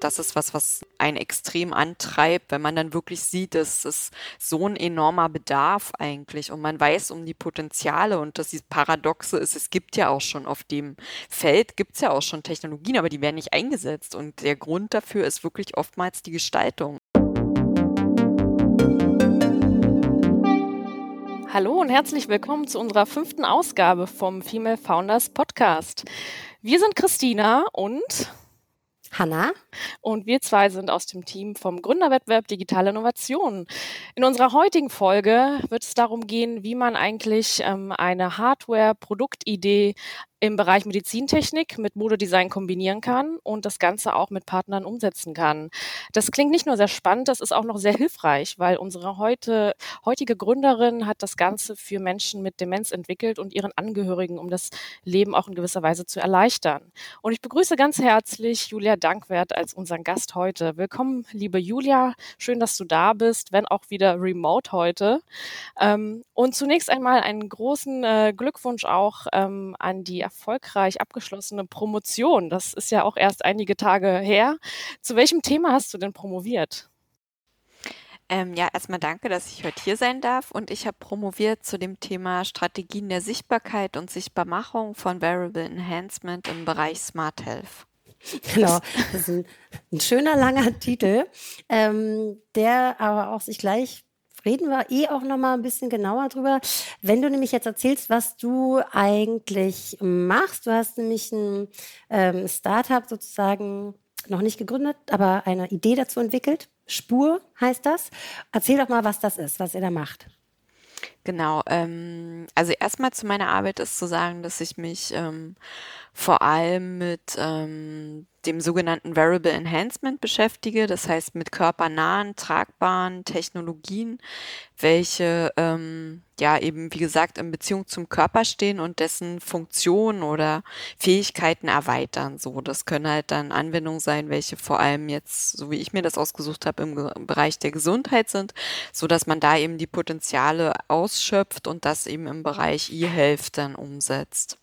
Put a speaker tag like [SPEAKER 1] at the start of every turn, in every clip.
[SPEAKER 1] das ist was, was einen extrem antreibt, wenn man dann wirklich sieht, dass es so ein enormer Bedarf eigentlich und man weiß um die Potenziale und dass dieses Paradoxe ist, es gibt ja auch schon auf dem Feld, gibt es ja auch schon Technologien, aber die werden nicht eingesetzt und der Grund dafür ist wirklich oftmals die Gestaltung.
[SPEAKER 2] Hallo und herzlich willkommen zu unserer fünften Ausgabe vom Female Founders Podcast. Wir sind Christina und
[SPEAKER 3] Hanna.
[SPEAKER 2] Und wir zwei sind aus dem Team vom Gründerwettbewerb Digitale Innovation. In unserer heutigen Folge wird es darum gehen, wie man eigentlich ähm, eine Hardware-Produktidee im Bereich Medizintechnik mit Modedesign kombinieren kann und das Ganze auch mit Partnern umsetzen kann. Das klingt nicht nur sehr spannend, das ist auch noch sehr hilfreich, weil unsere heute, heutige Gründerin hat das Ganze für Menschen mit Demenz entwickelt und ihren Angehörigen, um das Leben auch in gewisser Weise zu erleichtern. Und ich begrüße ganz herzlich Julia Dankwert als unseren Gast heute. Willkommen, liebe Julia. Schön, dass du da bist, wenn auch wieder remote heute. Ähm, und zunächst einmal einen großen äh, Glückwunsch auch ähm, an die erfolgreich abgeschlossene Promotion. Das ist ja auch erst einige Tage her. Zu welchem Thema hast du denn promoviert?
[SPEAKER 1] Ähm, ja, erstmal danke, dass ich heute hier sein darf. Und ich habe promoviert zu dem Thema Strategien der Sichtbarkeit und Sichtbarmachung von Variable Enhancement im Bereich Smart Health.
[SPEAKER 3] Genau, das ist ein, ein schöner langer Titel, ähm, der aber auch sich gleich reden wir eh auch noch mal ein bisschen genauer drüber. Wenn du nämlich jetzt erzählst, was du eigentlich machst, du hast nämlich ein ähm, Startup sozusagen noch nicht gegründet, aber eine Idee dazu entwickelt. Spur heißt das. Erzähl doch mal, was das ist, was ihr da macht.
[SPEAKER 1] Genau, ähm, also erstmal zu meiner Arbeit ist zu sagen, dass ich mich ähm, vor allem mit ähm, dem sogenannten Variable Enhancement beschäftige, das heißt mit körpernahen, tragbaren Technologien, welche ähm, ja eben, wie gesagt, in Beziehung zum Körper stehen und dessen Funktionen oder Fähigkeiten erweitern. So, das können halt dann Anwendungen sein, welche vor allem jetzt, so wie ich mir das ausgesucht habe, im Bereich der Gesundheit sind, so dass man da eben die Potenziale ausschöpft und das eben im Bereich E-Health dann umsetzt.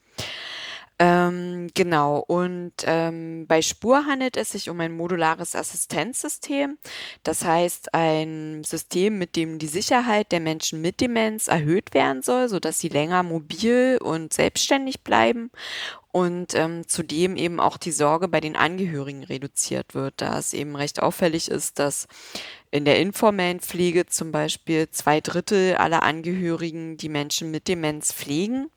[SPEAKER 1] Ähm, genau. Und ähm, bei Spur handelt es sich um ein modulares Assistenzsystem. Das heißt, ein System, mit dem die Sicherheit der Menschen mit Demenz erhöht werden soll, sodass sie länger mobil und selbstständig bleiben und ähm, zudem eben auch die Sorge bei den Angehörigen reduziert wird, da es eben recht auffällig ist, dass in der informellen Pflege zum Beispiel zwei Drittel aller Angehörigen die Menschen mit Demenz pflegen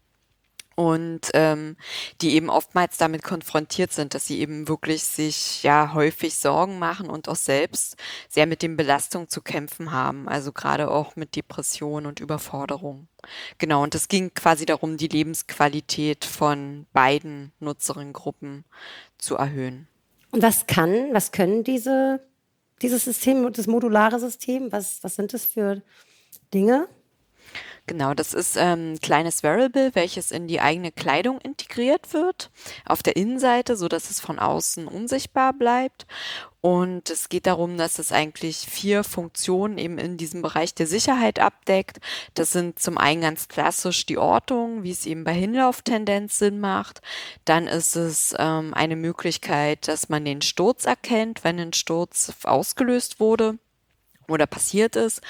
[SPEAKER 1] und ähm, die eben oftmals damit konfrontiert sind, dass sie eben wirklich sich ja häufig Sorgen machen und auch selbst sehr mit den Belastungen zu kämpfen haben, also gerade auch mit Depression und Überforderung. Genau, und es ging quasi darum, die Lebensqualität von beiden Nutzerinnengruppen zu erhöhen.
[SPEAKER 3] Und was kann, was können diese, dieses System, das modulare System, was, was sind das für Dinge?
[SPEAKER 1] Genau, das ist ähm, ein kleines Variable, welches in die eigene Kleidung integriert wird, auf der Innenseite, so dass es von außen unsichtbar bleibt. Und es geht darum, dass es eigentlich vier Funktionen eben in diesem Bereich der Sicherheit abdeckt. Das sind zum einen ganz klassisch die Ortung, wie es eben bei Hinlauftendenz Sinn macht. Dann ist es ähm, eine Möglichkeit, dass man den Sturz erkennt, wenn ein Sturz ausgelöst wurde oder passiert ist.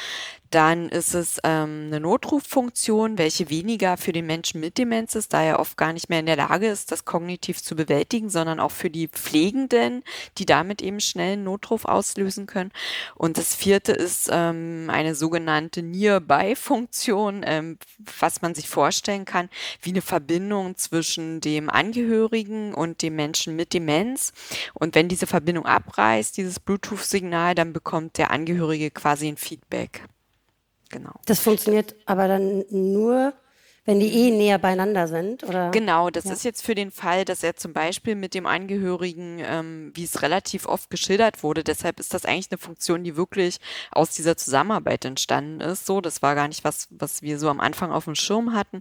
[SPEAKER 1] Dann ist es ähm, eine Notruffunktion, welche weniger für den Menschen mit Demenz ist, da er oft gar nicht mehr in der Lage ist, das kognitiv zu bewältigen, sondern auch für die Pflegenden, die damit eben schnell einen Notruf auslösen können. Und das vierte ist ähm, eine sogenannte Nearby-Funktion, ähm, was man sich vorstellen kann, wie eine Verbindung zwischen dem Angehörigen und dem Menschen mit Demenz. Und wenn diese Verbindung abreißt, dieses Bluetooth-Signal, dann bekommt der Angehörige quasi ein Feedback.
[SPEAKER 3] Genau. Das funktioniert aber dann nur, wenn die eh näher beieinander sind, oder?
[SPEAKER 1] Genau, das ja. ist jetzt für den Fall, dass er zum Beispiel mit dem Angehörigen, ähm, wie es relativ oft geschildert wurde, deshalb ist das eigentlich eine Funktion, die wirklich aus dieser Zusammenarbeit entstanden ist. So, das war gar nicht was, was wir so am Anfang auf dem Schirm hatten,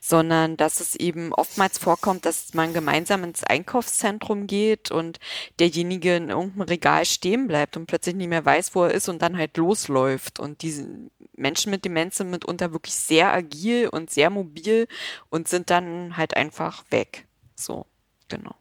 [SPEAKER 1] sondern dass es eben oftmals vorkommt, dass man gemeinsam ins Einkaufszentrum geht und derjenige in irgendeinem Regal stehen bleibt und plötzlich nicht mehr weiß, wo er ist und dann halt losläuft. Und diese Menschen mit Demenz sind mitunter wirklich sehr agil und sehr mobil und sind dann halt einfach weg. So, genau.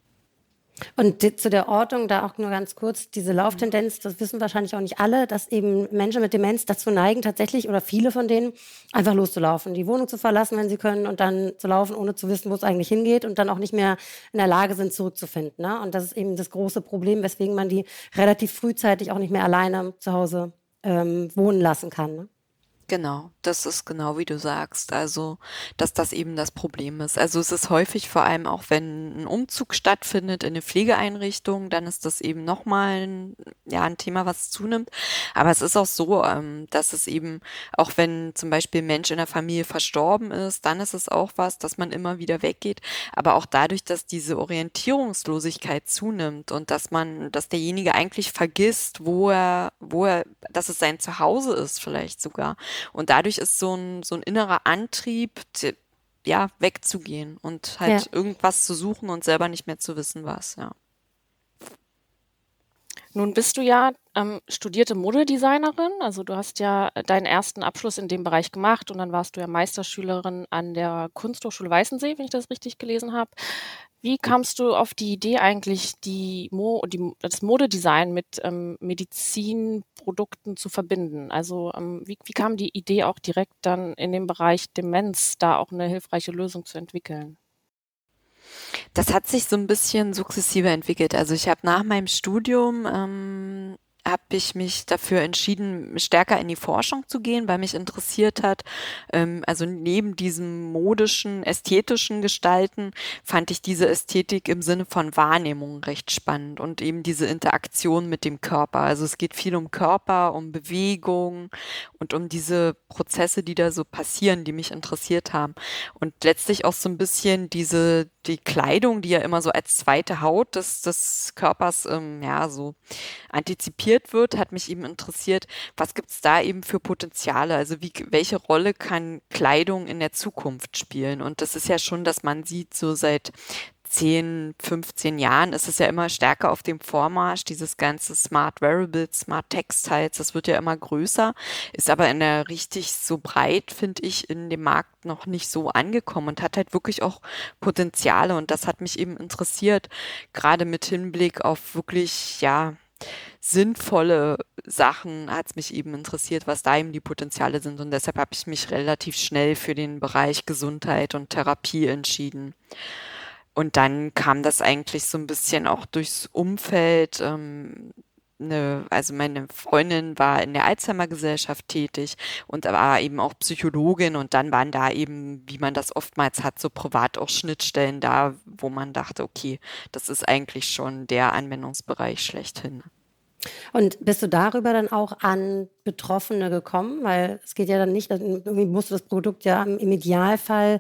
[SPEAKER 3] Und zu der Ortung da auch nur ganz kurz, diese Lauftendenz, das wissen wahrscheinlich auch nicht alle, dass eben Menschen mit Demenz dazu neigen, tatsächlich oder viele von denen einfach loszulaufen, die Wohnung zu verlassen, wenn sie können und dann zu laufen, ohne zu wissen, wo es eigentlich hingeht und dann auch nicht mehr in der Lage sind, zurückzufinden. Ne? Und das ist eben das große Problem, weswegen man die relativ frühzeitig auch nicht mehr alleine zu Hause ähm, wohnen lassen kann. Ne?
[SPEAKER 1] Genau, das ist genau wie du sagst. Also, dass das eben das Problem ist. Also es ist häufig vor allem auch, wenn ein Umzug stattfindet in eine Pflegeeinrichtung, dann ist das eben nochmal ein, ja, ein Thema, was zunimmt. Aber es ist auch so, ähm, dass es eben, auch wenn zum Beispiel ein Mensch in der Familie verstorben ist, dann ist es auch was, dass man immer wieder weggeht. Aber auch dadurch, dass diese Orientierungslosigkeit zunimmt und dass man, dass derjenige eigentlich vergisst, wo er, wo er, dass es sein Zuhause ist, vielleicht sogar und dadurch ist so ein, so ein innerer Antrieb, ja, wegzugehen und halt ja. irgendwas zu suchen und selber nicht mehr zu wissen, was, ja.
[SPEAKER 2] Nun bist du ja ähm, studierte Modedesignerin, also du hast ja deinen ersten Abschluss in dem Bereich gemacht und dann warst du ja Meisterschülerin an der Kunsthochschule Weißensee, wenn ich das richtig gelesen habe. Wie kamst du auf die Idee eigentlich, die Mo die, das Modedesign mit ähm, Medizinprodukten zu verbinden? Also ähm, wie, wie kam die Idee auch direkt dann in dem Bereich Demenz, da auch eine hilfreiche Lösung zu entwickeln?
[SPEAKER 1] Das hat sich so ein bisschen sukzessive entwickelt. Also ich habe nach meinem Studium ähm, habe ich mich dafür entschieden, stärker in die Forschung zu gehen, weil mich interessiert hat. Ähm, also neben diesem modischen, ästhetischen Gestalten fand ich diese Ästhetik im Sinne von Wahrnehmung recht spannend und eben diese Interaktion mit dem Körper. Also es geht viel um Körper, um Bewegung und um diese Prozesse, die da so passieren, die mich interessiert haben. Und letztlich auch so ein bisschen diese, die Kleidung, die ja immer so als zweite Haut des, des Körpers, ähm, ja, so antizipiert wird, hat mich eben interessiert, was gibt es da eben für Potenziale? Also wie, welche Rolle kann Kleidung in der Zukunft spielen? Und das ist ja schon, dass man sieht, so seit 10, 15 Jahren ist es ja immer stärker auf dem Vormarsch, dieses ganze Smart Wearables, Smart Textiles, das wird ja immer größer, ist aber in der richtig so breit, finde ich, in dem Markt noch nicht so angekommen und hat halt wirklich auch Potenziale und das hat mich eben interessiert, gerade mit Hinblick auf wirklich, ja, sinnvolle Sachen hat es mich eben interessiert, was da eben die Potenziale sind. Und deshalb habe ich mich relativ schnell für den Bereich Gesundheit und Therapie entschieden. Und dann kam das eigentlich so ein bisschen auch durchs Umfeld. Ähm, eine, also meine Freundin war in der Alzheimer-Gesellschaft tätig und war eben auch Psychologin und dann waren da eben, wie man das oftmals hat, so privat auch Schnittstellen da, wo man dachte, okay, das ist eigentlich schon der Anwendungsbereich schlechthin.
[SPEAKER 3] Und bist du darüber dann auch an Betroffene gekommen? Weil es geht ja dann nicht, irgendwie musst du das Produkt ja im Idealfall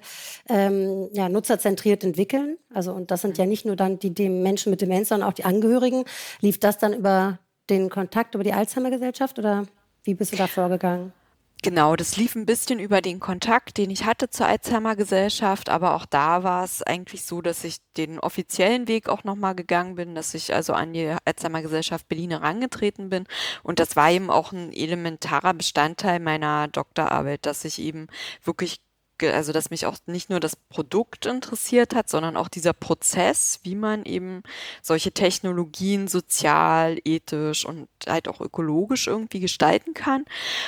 [SPEAKER 3] ähm, ja, nutzerzentriert entwickeln. Also, und das sind ja nicht nur dann die, die Menschen mit Demenz, sondern auch die Angehörigen. Lief das dann über den Kontakt über die Alzheimer-Gesellschaft oder wie bist du da vorgegangen?
[SPEAKER 1] Genau, das lief ein bisschen über den Kontakt, den ich hatte zur Alzheimer Gesellschaft, aber auch da war es eigentlich so, dass ich den offiziellen Weg auch nochmal gegangen bin, dass ich also an die Alzheimer Gesellschaft Berlin herangetreten bin. Und das war eben auch ein elementarer Bestandteil meiner Doktorarbeit, dass ich eben wirklich also dass mich auch nicht nur das Produkt interessiert hat, sondern auch dieser Prozess, wie man eben solche Technologien sozial, ethisch und halt auch ökologisch irgendwie gestalten kann.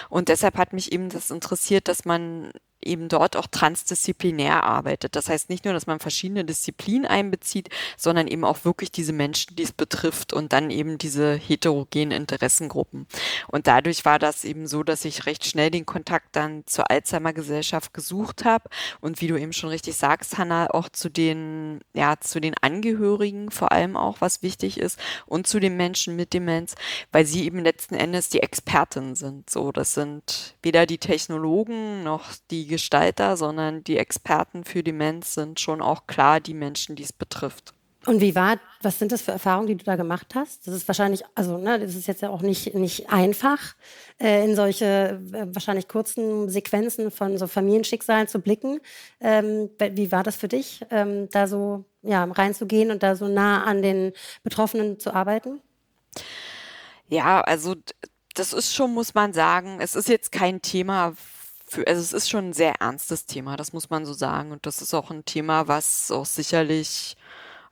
[SPEAKER 1] Und deshalb hat mich eben das interessiert, dass man eben dort auch transdisziplinär arbeitet. Das heißt nicht nur, dass man verschiedene Disziplinen einbezieht, sondern eben auch wirklich diese Menschen, die es betrifft und dann eben diese heterogenen Interessengruppen. Und dadurch war das eben so, dass ich recht schnell den Kontakt dann zur Alzheimer Gesellschaft gesucht habe und wie du eben schon richtig sagst, Hanna, auch zu den, ja, zu den Angehörigen vor allem auch, was wichtig ist und zu den Menschen mit Demenz, weil sie eben letzten Endes die Experten sind. So, das sind weder die Technologen noch die Gestalter, sondern die Experten für Demenz sind schon auch klar die Menschen, die es betrifft.
[SPEAKER 3] Und wie war, was sind das für Erfahrungen, die du da gemacht hast? Das ist wahrscheinlich, also ne, das ist jetzt ja auch nicht, nicht einfach, äh, in solche äh, wahrscheinlich kurzen Sequenzen von so Familienschicksalen zu blicken. Ähm, wie war das für dich, ähm, da so ja, reinzugehen und da so nah an den Betroffenen zu arbeiten?
[SPEAKER 1] Ja, also das ist schon, muss man sagen, es ist jetzt kein Thema, für, also es ist schon ein sehr ernstes Thema, das muss man so sagen. Und das ist auch ein Thema, was auch sicherlich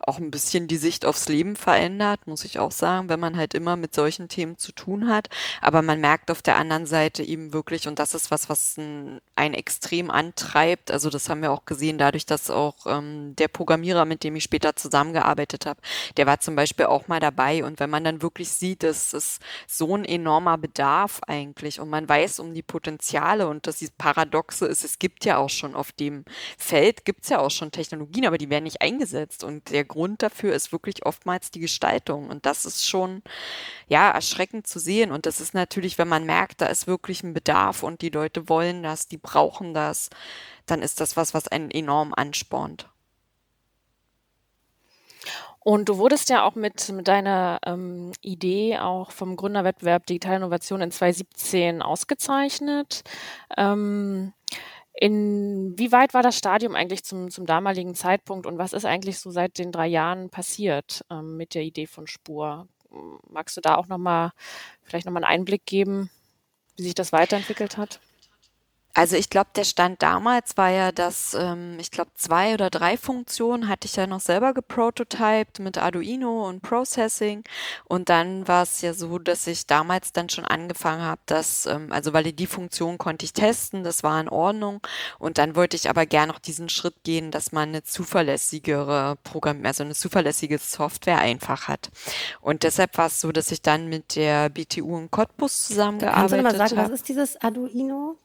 [SPEAKER 1] auch ein bisschen die Sicht aufs Leben verändert, muss ich auch sagen, wenn man halt immer mit solchen Themen zu tun hat. Aber man merkt auf der anderen Seite eben wirklich, und das ist was, was ein, ein extrem antreibt. Also das haben wir auch gesehen, dadurch, dass auch ähm, der Programmierer, mit dem ich später zusammengearbeitet habe, der war zum Beispiel auch mal dabei. Und wenn man dann wirklich sieht, dass es so ein enormer Bedarf eigentlich und man weiß um die Potenziale und dass dieses Paradoxe ist, es gibt ja auch schon auf dem Feld, gibt es ja auch schon Technologien, aber die werden nicht eingesetzt. Und der Grund dafür ist wirklich oftmals die Gestaltung. Und das ist schon, ja, erschreckend zu sehen. Und das ist natürlich, wenn man merkt, da ist wirklich ein Bedarf und die Leute wollen das, die brauchen das, dann ist das was, was einen enorm anspornt.
[SPEAKER 2] Und du wurdest ja auch mit, mit deiner ähm, Idee auch vom Gründerwettbewerb Digitale Innovation in 2017 ausgezeichnet. Ähm, Inwieweit war das Stadium eigentlich zum, zum damaligen Zeitpunkt und was ist eigentlich so seit den drei Jahren passiert ähm, mit der Idee von Spur? Magst du da auch nochmal, vielleicht nochmal einen Einblick geben, wie sich das weiterentwickelt hat?
[SPEAKER 1] Also ich glaube, der Stand damals war ja, dass ähm, ich glaube zwei oder drei Funktionen hatte ich ja noch selber geprototyped mit Arduino und Processing und dann war es ja so, dass ich damals dann schon angefangen habe, dass ähm, also weil die Funktion konnte ich testen, das war in Ordnung und dann wollte ich aber gern noch diesen Schritt gehen, dass man eine zuverlässigere Programm, also eine zuverlässige Software einfach hat und deshalb war es so, dass ich dann mit der BTU in Cottbus zusammengearbeitet habe. Kannst du mal sagen,
[SPEAKER 3] hab. was ist dieses Arduino?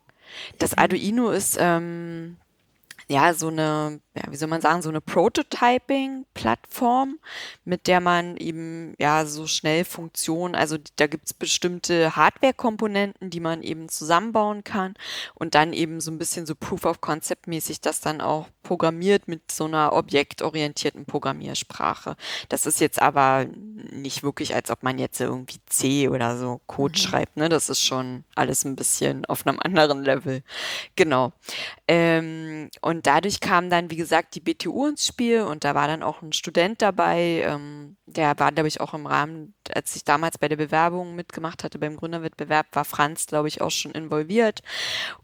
[SPEAKER 1] Das Arduino ist ähm, ja so eine ja, wie soll man sagen, so eine Prototyping-Plattform, mit der man eben ja so schnell Funktionen, also da gibt's bestimmte Hardware-Komponenten, die man eben zusammenbauen kann und dann eben so ein bisschen so Proof of Concept-mäßig das dann auch programmiert mit so einer objektorientierten Programmiersprache. Das ist jetzt aber nicht wirklich, als ob man jetzt irgendwie C oder so Code mhm. schreibt, ne? Das ist schon alles ein bisschen auf einem anderen Level. Genau. Ähm, und dadurch kam dann, wie gesagt, die BTU ins Spiel und da war dann auch ein Student dabei, ähm, der war, glaube ich, auch im Rahmen, als ich damals bei der Bewerbung mitgemacht hatte, beim Gründerwettbewerb, war Franz, glaube ich, auch schon involviert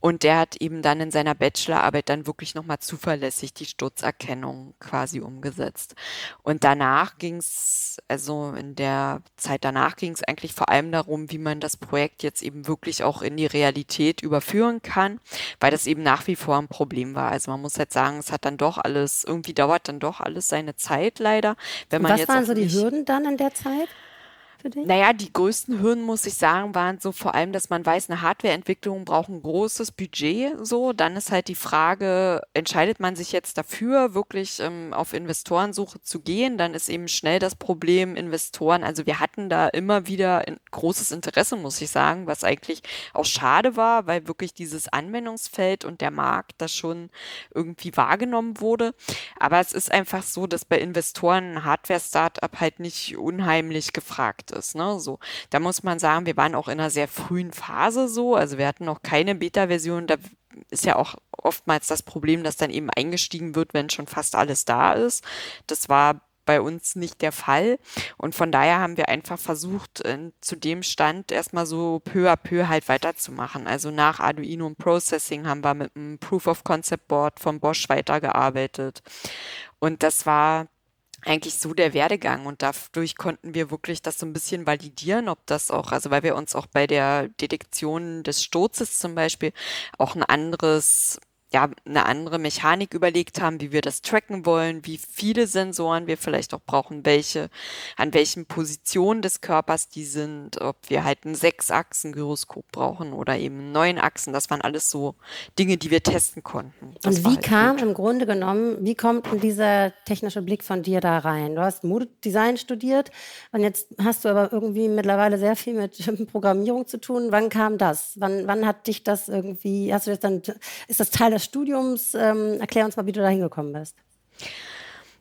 [SPEAKER 1] und der hat eben dann in seiner Bachelorarbeit dann wirklich nochmal zuverlässig die Sturzerkennung quasi umgesetzt. Und danach ging es, also in der Zeit danach ging es eigentlich vor allem darum, wie man das Projekt jetzt eben wirklich auch in die Realität überführen kann, weil das eben nach wie vor ein Problem war. Also man muss jetzt sagen, es hat dann doch alles, irgendwie dauert dann doch alles seine Zeit leider.
[SPEAKER 3] Wenn man was jetzt waren so die Hürden dann in der Zeit?
[SPEAKER 1] Für dich? Naja, die größten Hürden, muss ich sagen, waren so vor allem, dass man weiß, eine Hardwareentwicklung braucht ein großes Budget. So, dann ist halt die Frage, entscheidet man sich jetzt dafür, wirklich ähm, auf Investorensuche zu gehen? Dann ist eben schnell das Problem Investoren. Also wir hatten da immer wieder großes Interesse, muss ich sagen, was eigentlich auch schade war, weil wirklich dieses Anwendungsfeld und der Markt da schon irgendwie wahrgenommen wurde. Aber es ist einfach so, dass bei Investoren ein Hardware-Startup halt nicht unheimlich gefragt ist. Ne? So, da muss man sagen, wir waren auch in einer sehr frühen Phase so. Also wir hatten noch keine Beta-Version. Da ist ja auch oftmals das Problem, dass dann eben eingestiegen wird, wenn schon fast alles da ist. Das war bei uns nicht der Fall. Und von daher haben wir einfach versucht, zu dem Stand erstmal so peu à peu halt weiterzumachen. Also nach Arduino und Processing haben wir mit einem Proof of Concept Board von Bosch weitergearbeitet. Und das war eigentlich so der Werdegang. Und dadurch konnten wir wirklich das so ein bisschen validieren, ob das auch, also weil wir uns auch bei der Detektion des Sturzes zum Beispiel auch ein anderes ja, eine andere Mechanik überlegt haben, wie wir das tracken wollen, wie viele Sensoren wir vielleicht auch brauchen, welche, an welchen Positionen des Körpers die sind, ob wir halt ein Sechsachsen-Gyroskop brauchen oder eben neun Achsen. Das waren alles so Dinge, die wir testen konnten.
[SPEAKER 3] Das Und wie halt kam gut. im Grunde genommen, wie kommt dieser technische Blick von dir da rein? Du hast Modedesign studiert und jetzt hast du aber irgendwie mittlerweile sehr viel mit Programmierung zu tun. Wann kam das? Wann, wann hat dich das irgendwie, hast du das dann, ist das Teil des Studiums. Ähm, erklär uns mal, wie du da hingekommen bist.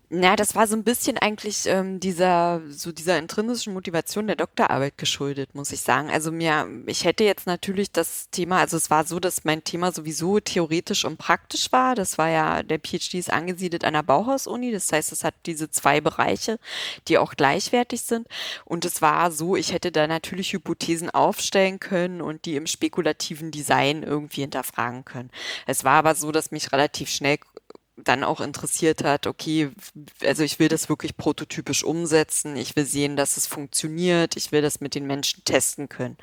[SPEAKER 1] Na, das war so ein bisschen eigentlich ähm, dieser so dieser intrinsischen Motivation der Doktorarbeit geschuldet, muss ich sagen. Also mir, ich hätte jetzt natürlich das Thema, also es war so, dass mein Thema sowieso theoretisch und praktisch war. Das war ja, der PhD ist angesiedelt an der Bauhaus-Uni, das heißt, es hat diese zwei Bereiche, die auch gleichwertig sind. Und es war so, ich hätte da natürlich Hypothesen aufstellen können und die im spekulativen Design irgendwie hinterfragen können. Es war aber so, dass mich relativ schnell dann auch interessiert hat, okay, also ich will das wirklich prototypisch umsetzen, ich will sehen, dass es funktioniert, ich will das mit den Menschen testen können.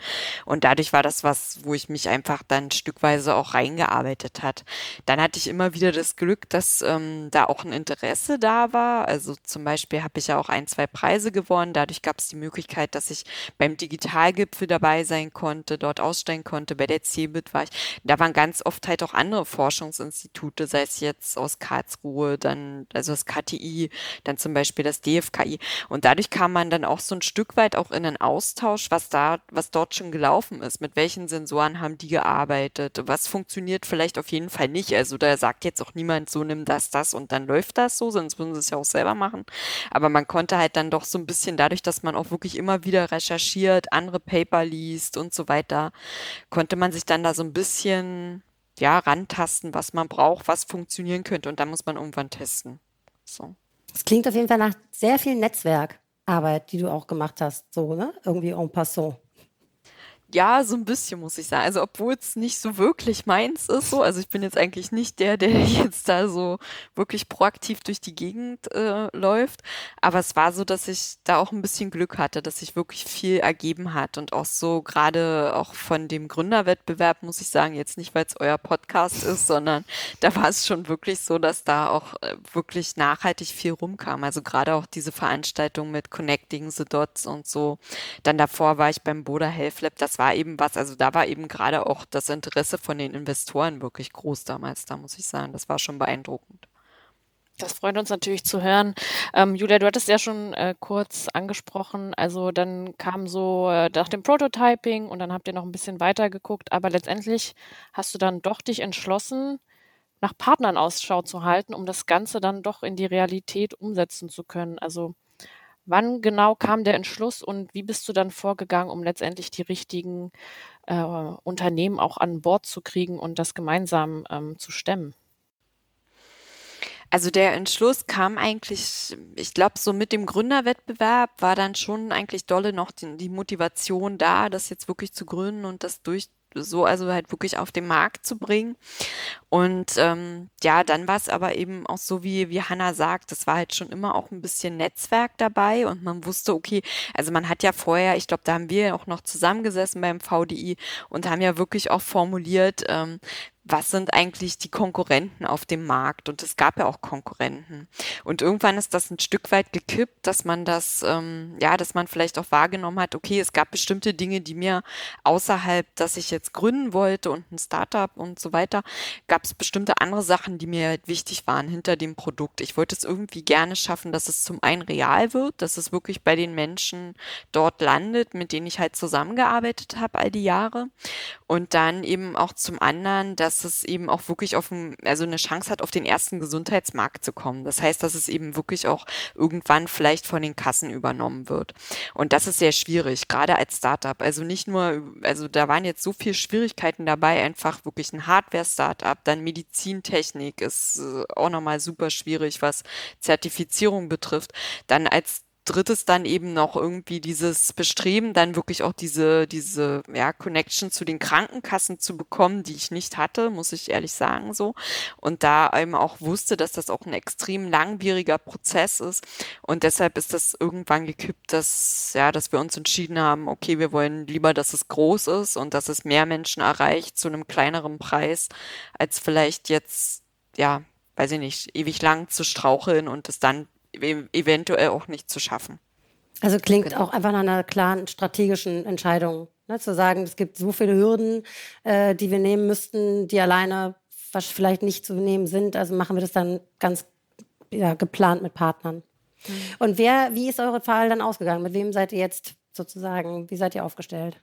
[SPEAKER 1] Und dadurch war das was, wo ich mich einfach dann stückweise auch reingearbeitet hat. Dann hatte ich immer wieder das Glück, dass ähm, da auch ein Interesse da war. Also zum Beispiel habe ich ja auch ein, zwei Preise gewonnen. Dadurch gab es die Möglichkeit, dass ich beim Digitalgipfel dabei sein konnte, dort ausstellen konnte. Bei der CeBIT war ich. Da waren ganz oft halt auch andere Forschungsinstitute, sei es jetzt aus Karlsruhe, dann also das KTI, dann zum Beispiel das DFKI. Und dadurch kam man dann auch so ein Stück weit auch in einen Austausch, was da, was dort schon gelaufen ist, mit welchen Sensoren haben die gearbeitet, was funktioniert vielleicht auf jeden Fall nicht. Also da sagt jetzt auch niemand, so nimm das, das und dann läuft das so, sonst würden sie es ja auch selber machen. Aber man konnte halt dann doch so ein bisschen dadurch, dass man auch wirklich immer wieder recherchiert, andere Paper liest und so weiter, konnte man sich dann da so ein bisschen ja, rantasten, was man braucht, was funktionieren könnte. Und dann muss man irgendwann testen. So.
[SPEAKER 3] Das klingt auf jeden Fall nach sehr viel Netzwerkarbeit, die du auch gemacht hast, so, ne? Irgendwie en passant.
[SPEAKER 1] Ja, so ein bisschen muss ich sagen. Also obwohl es nicht so wirklich meins ist, so. Also ich bin jetzt eigentlich nicht der, der jetzt da so wirklich proaktiv durch die Gegend äh, läuft. Aber es war so, dass ich da auch ein bisschen Glück hatte, dass sich wirklich viel ergeben hat und auch so gerade auch von dem Gründerwettbewerb muss ich sagen, jetzt nicht, weil es euer Podcast ist, sondern da war es schon wirklich so, dass da auch äh, wirklich nachhaltig viel rumkam. Also gerade auch diese Veranstaltung mit Connecting the Dots und so. Dann davor war ich beim Boda Health Lab. Das war eben was, also da war eben gerade auch das Interesse von den Investoren wirklich groß damals, da muss ich sagen. Das war schon beeindruckend.
[SPEAKER 2] Das freut uns natürlich zu hören. Ähm, Julia, du hattest ja schon äh, kurz angesprochen, also dann kam so äh, nach dem Prototyping und dann habt ihr noch ein bisschen weiter geguckt, aber letztendlich hast du dann doch dich entschlossen, nach Partnern Ausschau zu halten, um das Ganze dann doch in die Realität umsetzen zu können. Also Wann genau kam der Entschluss und wie bist du dann vorgegangen, um letztendlich die richtigen äh, Unternehmen auch an Bord zu kriegen und das gemeinsam ähm, zu stemmen?
[SPEAKER 1] Also der Entschluss kam eigentlich, ich glaube, so mit dem Gründerwettbewerb war dann schon eigentlich dolle noch die, die Motivation da, das jetzt wirklich zu gründen und das durch so also halt wirklich auf den Markt zu bringen. Und ähm, ja, dann war es aber eben auch so, wie, wie Hannah sagt, es war halt schon immer auch ein bisschen Netzwerk dabei und man wusste, okay, also man hat ja vorher, ich glaube, da haben wir auch noch zusammengesessen beim VDI und haben ja wirklich auch formuliert, ähm, was sind eigentlich die Konkurrenten auf dem Markt? Und es gab ja auch Konkurrenten. Und irgendwann ist das ein Stück weit gekippt, dass man das, ähm, ja, dass man vielleicht auch wahrgenommen hat, okay, es gab bestimmte Dinge, die mir außerhalb, dass ich jetzt gründen wollte und ein Startup und so weiter, gab es bestimmte andere Sachen, die mir halt wichtig waren hinter dem Produkt. Ich wollte es irgendwie gerne schaffen, dass es zum einen real wird, dass es wirklich bei den Menschen dort landet, mit denen ich halt zusammengearbeitet habe all die Jahre. Und dann eben auch zum anderen, dass dass es eben auch wirklich auf ein, also eine Chance hat, auf den ersten Gesundheitsmarkt zu kommen. Das heißt, dass es eben wirklich auch irgendwann vielleicht von den Kassen übernommen wird. Und das ist sehr schwierig, gerade als Startup. Also nicht nur, also da waren jetzt so viele Schwierigkeiten dabei, einfach wirklich ein Hardware-Startup, dann Medizintechnik ist äh, auch nochmal super schwierig, was Zertifizierung betrifft. Dann als drittes dann eben noch irgendwie dieses Bestreben, dann wirklich auch diese, diese, ja, Connection zu den Krankenkassen zu bekommen, die ich nicht hatte, muss ich ehrlich sagen, so. Und da eben auch wusste, dass das auch ein extrem langwieriger Prozess ist. Und deshalb ist das irgendwann gekippt, dass, ja, dass wir uns entschieden haben, okay, wir wollen lieber, dass es groß ist und dass es mehr Menschen erreicht zu einem kleineren Preis, als vielleicht jetzt, ja, weiß ich nicht, ewig lang zu straucheln und es dann eventuell auch nicht zu schaffen.
[SPEAKER 3] Also klingt genau. auch einfach nach einer klaren strategischen Entscheidung, ne, zu sagen, es gibt so viele Hürden, äh, die wir nehmen müssten, die alleine was vielleicht nicht zu nehmen sind. Also machen wir das dann ganz ja, geplant mit Partnern. Mhm. Und wer, wie ist eure Wahl dann ausgegangen? Mit wem seid ihr jetzt sozusagen, wie seid ihr aufgestellt?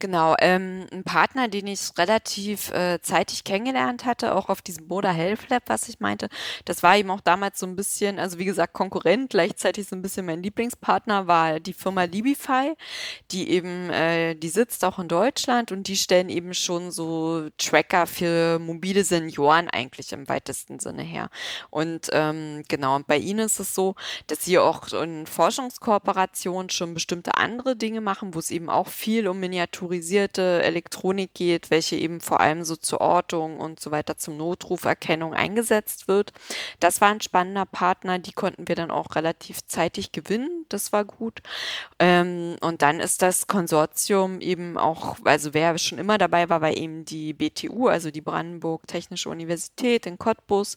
[SPEAKER 1] Genau, ähm, ein Partner, den ich relativ äh, zeitig kennengelernt hatte, auch auf diesem Boda Health Lab, was ich meinte, das war eben auch damals so ein bisschen, also wie gesagt, Konkurrent, gleichzeitig so ein bisschen mein Lieblingspartner war die Firma Libify, die eben, äh, die sitzt auch in Deutschland und die stellen eben schon so Tracker für mobile Senioren eigentlich im weitesten Sinne her. Und ähm, genau, und bei ihnen ist es so, dass sie auch in Forschungskooperation schon bestimmte andere Dinge machen, wo es eben auch viel um Miniatur motorisierte Elektronik geht, welche eben vor allem so zur Ortung und so weiter zum Notruferkennung eingesetzt wird. Das war ein spannender Partner, die konnten wir dann auch relativ zeitig gewinnen. Das war gut. Ähm, und dann ist das Konsortium eben auch, also wer schon immer dabei war, war eben die BTU, also die Brandenburg Technische Universität in Cottbus.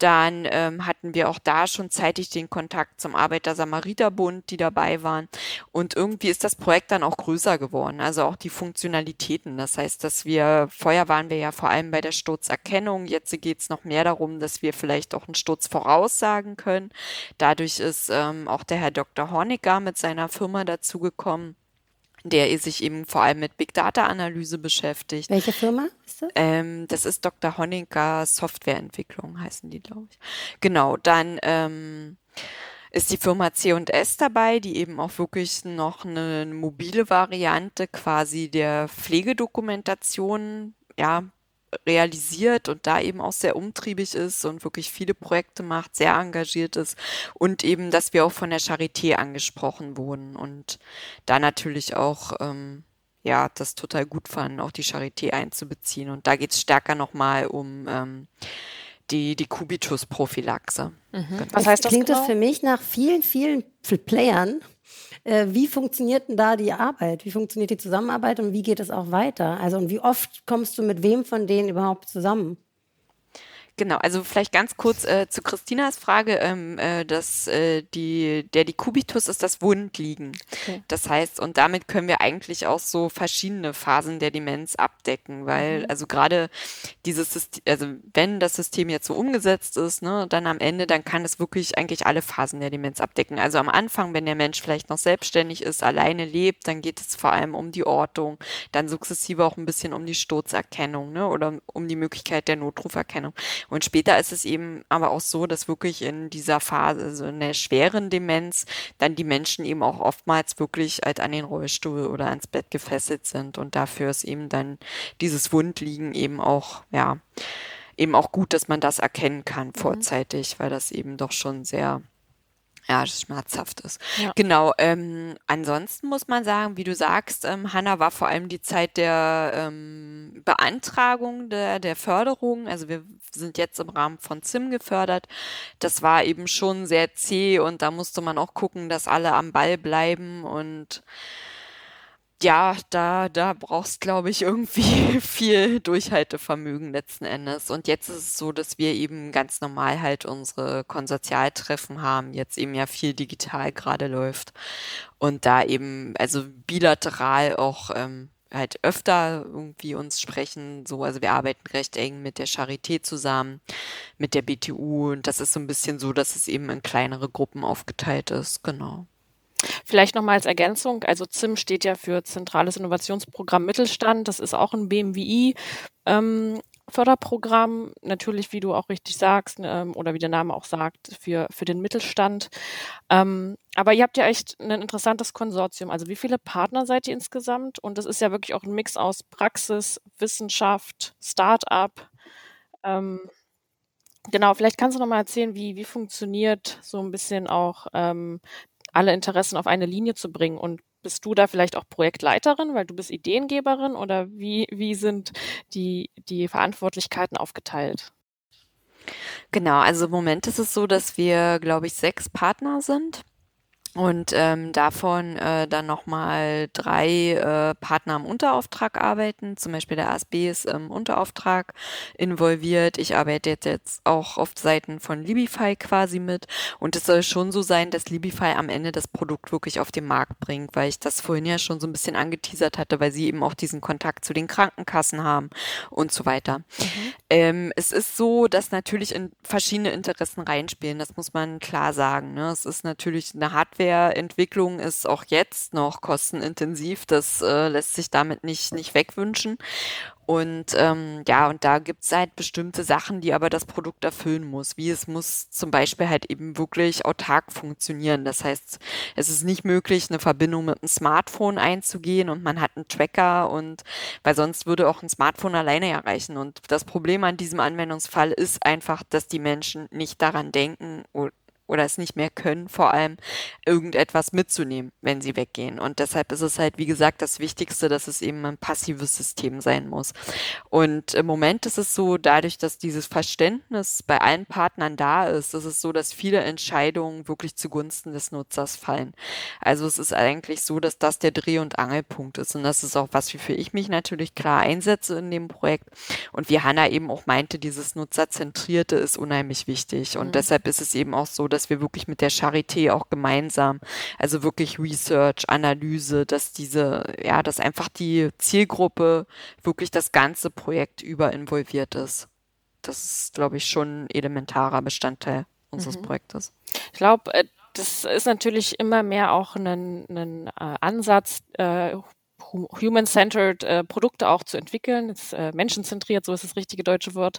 [SPEAKER 1] Dann ähm, hatten wir auch da schon zeitig den Kontakt zum Arbeiter-Samariter-Bund, die dabei waren. Und irgendwie ist das Projekt dann auch größer geworden, also auch die Funktionalitäten. Das heißt, dass wir, vorher waren wir ja vor allem bei der Sturzerkennung, jetzt geht es noch mehr darum, dass wir vielleicht auch einen Sturz voraussagen können. Dadurch ist ähm, auch der Herr Dr. Horniger mit seiner Firma dazugekommen der sich eben vor allem mit Big Data Analyse beschäftigt.
[SPEAKER 3] Welche Firma ist das?
[SPEAKER 1] Ähm, das ist Dr. Honecker Softwareentwicklung, heißen die, glaube ich. Genau, dann ähm, ist die Firma C&S dabei, die eben auch wirklich noch eine mobile Variante quasi der Pflegedokumentation ja, realisiert und da eben auch sehr umtriebig ist und wirklich viele Projekte macht, sehr engagiert ist und eben, dass wir auch von der Charité angesprochen wurden und da natürlich auch ähm, ja das total gut fanden, auch die Charité einzubeziehen und da geht es stärker nochmal um ähm, die, die Kubitus-Prophylaxe.
[SPEAKER 3] Mhm. Genau. Was heißt das? Klingt genau? das für mich nach vielen, vielen Playern, wie funktioniert denn da die Arbeit? Wie funktioniert die Zusammenarbeit und wie geht es auch weiter? Also und wie oft kommst du mit wem von denen überhaupt zusammen?
[SPEAKER 1] Genau, also vielleicht ganz kurz äh, zu Christinas Frage, ähm, äh, dass äh, die, der Dekubitus ist das Wundliegen. Okay. Das heißt, und damit können wir eigentlich auch so verschiedene Phasen der Demenz abdecken, weil mhm. also gerade dieses System, also wenn das System jetzt so umgesetzt ist, ne, dann am Ende, dann kann es wirklich eigentlich alle Phasen der Demenz abdecken. Also am Anfang, wenn der Mensch vielleicht noch selbstständig ist, alleine lebt, dann geht es vor allem um die Ortung, dann sukzessive auch ein bisschen um die Sturzerkennung, ne, oder um die Möglichkeit der Notruferkennung. Und später ist es eben aber auch so, dass wirklich in dieser Phase, also in der schweren Demenz, dann die Menschen eben auch oftmals wirklich halt an den Rollstuhl oder ans Bett gefesselt sind. Und dafür ist eben dann dieses Wundliegen eben auch, ja, eben auch gut, dass man das erkennen kann mhm. vorzeitig, weil das eben doch schon sehr ja, schmerzhaft ist. Ja. Genau. Ähm, ansonsten muss man sagen, wie du sagst, ähm, Hanna war vor allem die Zeit der ähm, Beantragung der, der Förderung. Also wir sind jetzt im Rahmen von ZIM gefördert. Das war eben schon sehr zäh und da musste man auch gucken, dass alle am Ball bleiben und ja, da, da brauchst, glaube ich, irgendwie viel Durchhaltevermögen letzten Endes. Und jetzt ist es so, dass wir eben ganz normal halt unsere Konsortialtreffen haben, jetzt eben ja viel digital gerade läuft. Und da eben, also bilateral auch ähm, halt öfter irgendwie uns sprechen. So, also wir arbeiten recht eng mit der Charité zusammen, mit der BTU. Und das ist so ein bisschen so, dass es eben in kleinere Gruppen aufgeteilt ist. Genau.
[SPEAKER 2] Vielleicht nochmal als Ergänzung, also ZIM steht ja für Zentrales Innovationsprogramm Mittelstand. Das ist auch ein BMWI. Ähm, Förderprogramm, natürlich, wie du auch richtig sagst, ähm, oder wie der Name auch sagt, für, für den Mittelstand. Ähm, aber ihr habt ja echt ein interessantes Konsortium. Also wie viele Partner seid ihr insgesamt? Und das ist ja wirklich auch ein Mix aus Praxis, Wissenschaft, Start-up. Ähm, genau, vielleicht kannst du noch mal erzählen, wie, wie funktioniert so ein bisschen auch ähm, alle Interessen auf eine Linie zu bringen. Und bist du da vielleicht auch Projektleiterin, weil du bist Ideengeberin oder wie, wie sind die, die Verantwortlichkeiten aufgeteilt?
[SPEAKER 1] Genau, also im Moment ist es so, dass wir, glaube ich, sechs Partner sind und ähm, davon äh, dann nochmal drei äh, Partner im Unterauftrag arbeiten. Zum Beispiel der ASB ist im Unterauftrag involviert. Ich arbeite jetzt, jetzt auch auf Seiten von Libify quasi mit. Und es soll schon so sein, dass Libify am Ende das Produkt wirklich auf den Markt bringt, weil ich das vorhin ja schon so ein bisschen angeteasert hatte, weil sie eben auch diesen Kontakt zu den Krankenkassen haben und so weiter. Mhm. Ähm, es ist so, dass natürlich in verschiedene Interessen reinspielen. Das muss man klar sagen. Ne? Es ist natürlich eine Hardware Hardwareentwicklung ist auch jetzt noch kostenintensiv. Das äh, lässt sich damit nicht, nicht wegwünschen. Und ähm, ja, und da gibt es halt bestimmte Sachen, die aber das Produkt erfüllen muss. Wie es muss zum Beispiel halt eben wirklich autark funktionieren. Das heißt, es ist nicht möglich, eine Verbindung mit einem Smartphone einzugehen und man hat einen Tracker und weil sonst würde auch ein Smartphone alleine erreichen. Und das Problem an diesem Anwendungsfall ist einfach, dass die Menschen nicht daran denken oder es nicht mehr können, vor allem irgendetwas mitzunehmen, wenn sie weggehen. Und deshalb ist es halt, wie gesagt, das Wichtigste, dass es eben ein passives System sein muss. Und im Moment ist es so, dadurch, dass dieses Verständnis bei allen Partnern da ist, ist es so, dass viele Entscheidungen wirklich zugunsten des Nutzers fallen. Also es ist eigentlich so, dass das der Dreh- und Angelpunkt ist. Und das ist auch was, wofür ich mich natürlich klar einsetze in dem Projekt. Und wie Hanna eben auch meinte, dieses Nutzerzentrierte ist unheimlich wichtig. Und mhm. deshalb ist es eben auch so, dass dass wir wirklich mit der Charité auch gemeinsam, also wirklich Research, Analyse, dass diese, ja, dass einfach die Zielgruppe wirklich das ganze Projekt über involviert ist. Das ist, glaube ich, schon ein elementarer Bestandteil unseres mhm. Projektes.
[SPEAKER 2] Ich glaube, äh, das ist natürlich immer mehr auch ein, ein äh, Ansatz, äh, human-centered äh, Produkte auch zu entwickeln. Jetzt, äh, menschenzentriert, so ist das richtige deutsche Wort.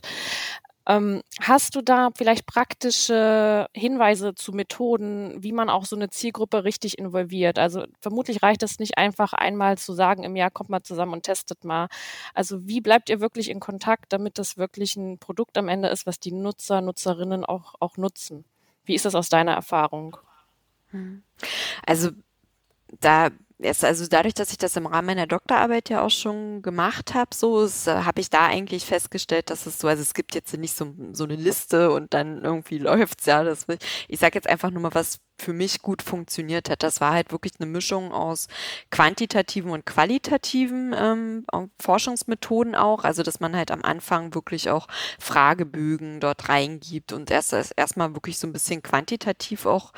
[SPEAKER 2] Ähm, hast du da vielleicht praktische Hinweise zu Methoden, wie man auch so eine Zielgruppe richtig involviert? Also vermutlich reicht es nicht einfach einmal zu sagen, im Jahr kommt mal zusammen und testet mal. Also wie bleibt ihr wirklich in Kontakt, damit das wirklich ein Produkt am Ende ist, was die Nutzer, Nutzerinnen auch, auch nutzen? Wie ist das aus deiner Erfahrung?
[SPEAKER 1] Hm. Also da Erst also dadurch, dass ich das im Rahmen meiner Doktorarbeit ja auch schon gemacht habe, so äh, habe ich da eigentlich festgestellt, dass es so, also es gibt jetzt nicht so, so eine Liste und dann irgendwie läuft's ja. Das, ich sage jetzt einfach nur mal, was für mich gut funktioniert hat. Das war halt wirklich eine Mischung aus quantitativen und qualitativen ähm, Forschungsmethoden auch. Also dass man halt am Anfang wirklich auch Fragebögen dort reingibt und erst erstmal wirklich so ein bisschen quantitativ auch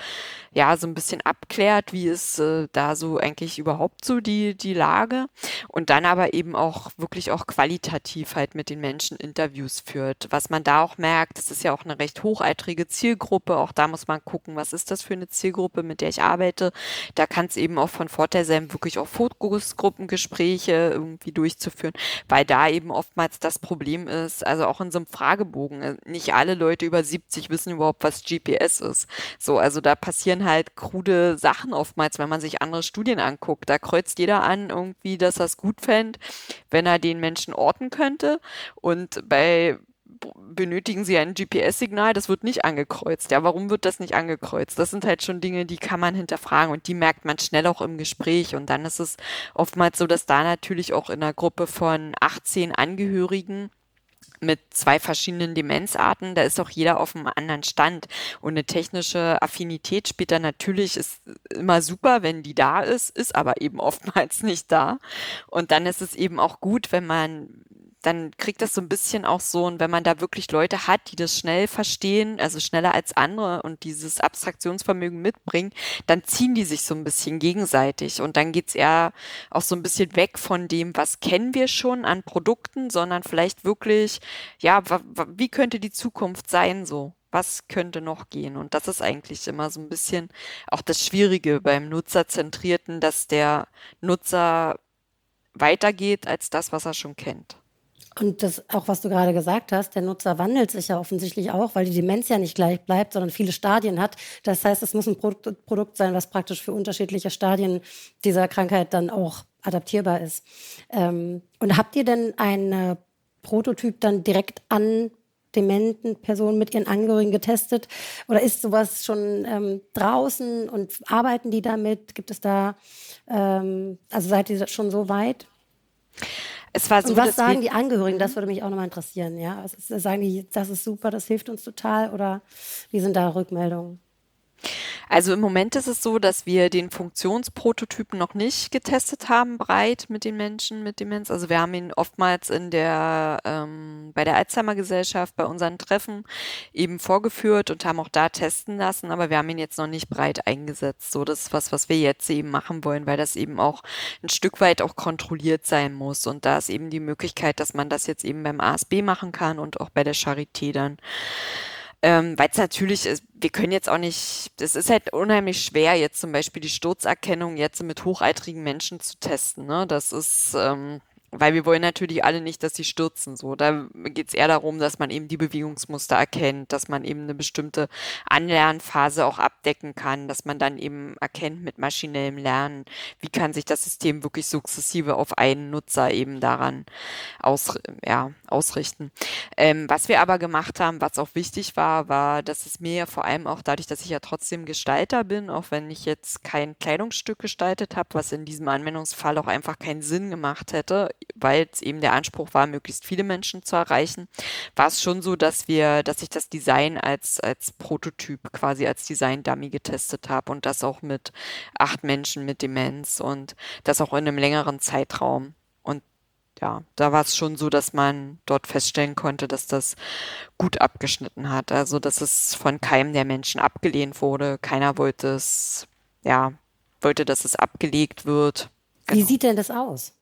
[SPEAKER 1] ja so ein bisschen abklärt, wie ist äh, da so eigentlich überhaupt so die die Lage und dann aber eben auch wirklich auch qualitativ halt mit den Menschen Interviews führt. Was man da auch merkt, das ist ja auch eine recht hochaltrige Zielgruppe. Auch da muss man gucken, was ist das für eine Zielgruppe, mit der ich arbeite. Da kann es eben auch von Vorteil sein, wirklich auch Fokusgruppengespräche irgendwie durchzuführen, weil da eben oftmals das Problem ist, also auch in so einem Fragebogen, äh, nicht alle Leute über 70 wissen überhaupt, was GPS ist. So, also da passieren halt krude Sachen oftmals, wenn man sich andere Studien anguckt. Da kreuzt jeder an irgendwie, dass er es gut fände, wenn er den Menschen orten könnte. Und bei benötigen Sie ein GPS-Signal, das wird nicht angekreuzt. Ja, warum wird das nicht angekreuzt? Das sind halt schon Dinge, die kann man hinterfragen und die merkt man schnell auch im Gespräch. Und dann ist es oftmals so, dass da natürlich auch in einer Gruppe von 18 Angehörigen mit zwei verschiedenen Demenzarten, da ist auch jeder auf einem anderen Stand. Und eine technische Affinität später natürlich ist immer super, wenn die da ist, ist aber eben oftmals nicht da. Und dann ist es eben auch gut, wenn man dann kriegt das so ein bisschen auch so, und wenn man da wirklich Leute hat, die das schnell verstehen, also schneller als andere und dieses Abstraktionsvermögen mitbringen, dann ziehen die sich so ein bisschen gegenseitig. Und dann geht's eher auch so ein bisschen weg von dem, was kennen wir schon an Produkten, sondern vielleicht wirklich, ja, wie könnte die Zukunft sein so? was könnte noch gehen? Und das ist eigentlich immer so ein bisschen auch das Schwierige beim Nutzerzentrierten, dass der Nutzer weitergeht als das, was er schon kennt.
[SPEAKER 3] Und das auch, was du gerade gesagt hast, der Nutzer wandelt sich ja offensichtlich auch, weil die Demenz ja nicht gleich bleibt, sondern viele Stadien hat. Das heißt, es muss ein Produkt, sein, was praktisch für unterschiedliche Stadien dieser Krankheit dann auch adaptierbar ist. Ähm, und habt ihr denn einen Prototyp dann direkt an dementen Personen mit ihren Angehörigen getestet? Oder ist sowas schon ähm, draußen und arbeiten die damit? Gibt es da, ähm, also seid ihr schon so weit? Es war so, und was sagen die Angehörigen? Das würde mich auch nochmal interessieren. Ja, also sagen die, das ist super, das hilft uns total, oder wie sind da Rückmeldungen?
[SPEAKER 1] Also im Moment ist es so, dass wir den Funktionsprototypen noch nicht getestet haben, breit mit den Menschen mit Demenz. Also wir haben ihn oftmals in der ähm, bei der Alzheimer Gesellschaft bei unseren Treffen eben vorgeführt und haben auch da testen lassen, aber wir haben ihn jetzt noch nicht breit eingesetzt. So das ist was, was wir jetzt eben machen wollen, weil das eben auch ein Stück weit auch kontrolliert sein muss. Und da ist eben die Möglichkeit, dass man das jetzt eben beim ASB machen kann und auch bei der Charité dann. Ähm, Weil es natürlich ist, wir können jetzt auch nicht, das ist halt unheimlich schwer, jetzt zum Beispiel die Sturzerkennung jetzt mit hochaltrigen Menschen zu testen. Ne? Das ist, ähm, weil wir wollen natürlich alle nicht, dass sie stürzen. So, da geht es eher darum, dass man eben die Bewegungsmuster erkennt, dass man eben eine bestimmte Anlernphase auch abdecken kann, dass man dann eben erkennt mit maschinellem Lernen, wie kann sich das System wirklich sukzessive auf einen Nutzer eben daran aus, ja, ausrichten. Ähm, was wir aber gemacht haben, was auch wichtig war, war, dass es mir ja vor allem auch dadurch, dass ich ja trotzdem Gestalter bin, auch wenn ich jetzt kein Kleidungsstück gestaltet habe, was in diesem Anwendungsfall auch einfach keinen Sinn gemacht hätte, weil es eben der Anspruch war, möglichst viele Menschen zu erreichen, war es schon so, dass wir, dass ich das Design als, als Prototyp quasi als Design-Dummy getestet habe und das auch mit acht Menschen mit Demenz und das auch in einem längeren Zeitraum ja, da war es schon so, dass man dort feststellen konnte, dass das gut abgeschnitten hat. Also, dass es von keinem der Menschen abgelehnt wurde. Keiner wollte es, ja, wollte, dass es abgelegt wird.
[SPEAKER 3] Genau. Wie sieht denn das aus?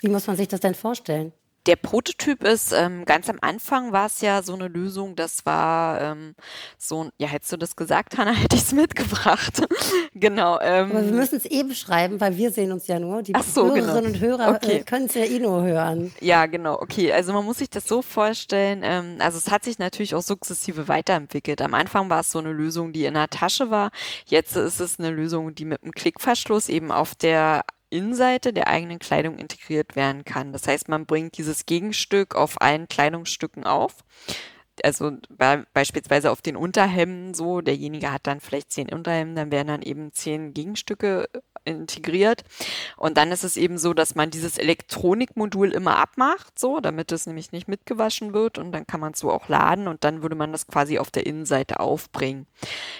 [SPEAKER 3] Wie muss man sich das denn vorstellen?
[SPEAKER 1] Der Prototyp ist, ähm, ganz am Anfang war es ja so eine Lösung, das war ähm, so, ja, hättest du das gesagt, Hanna, hätte ich es mitgebracht. genau. Ähm,
[SPEAKER 3] Aber wir müssen es eben schreiben, weil wir sehen uns ja nur. Die
[SPEAKER 1] so,
[SPEAKER 3] Hörerinnen
[SPEAKER 1] genau.
[SPEAKER 3] und Hörer äh, okay. äh, können es ja eh nur hören.
[SPEAKER 1] Ja, genau, okay. Also man muss sich das so vorstellen, ähm, also es hat sich natürlich auch sukzessive weiterentwickelt. Am Anfang war es so eine Lösung, die in der Tasche war. Jetzt ist es eine Lösung, die mit einem Klickverschluss eben auf der Innenseite der eigenen Kleidung integriert werden kann. Das heißt, man bringt dieses Gegenstück auf allen Kleidungsstücken auf. Also be beispielsweise auf den Unterhemden so, derjenige hat dann vielleicht zehn Unterhemden, dann werden dann eben zehn Gegenstücke integriert. Und dann ist es eben so, dass man dieses Elektronikmodul immer abmacht, so, damit es nämlich nicht mitgewaschen wird und dann kann man es so auch laden und dann würde man das quasi auf der Innenseite aufbringen.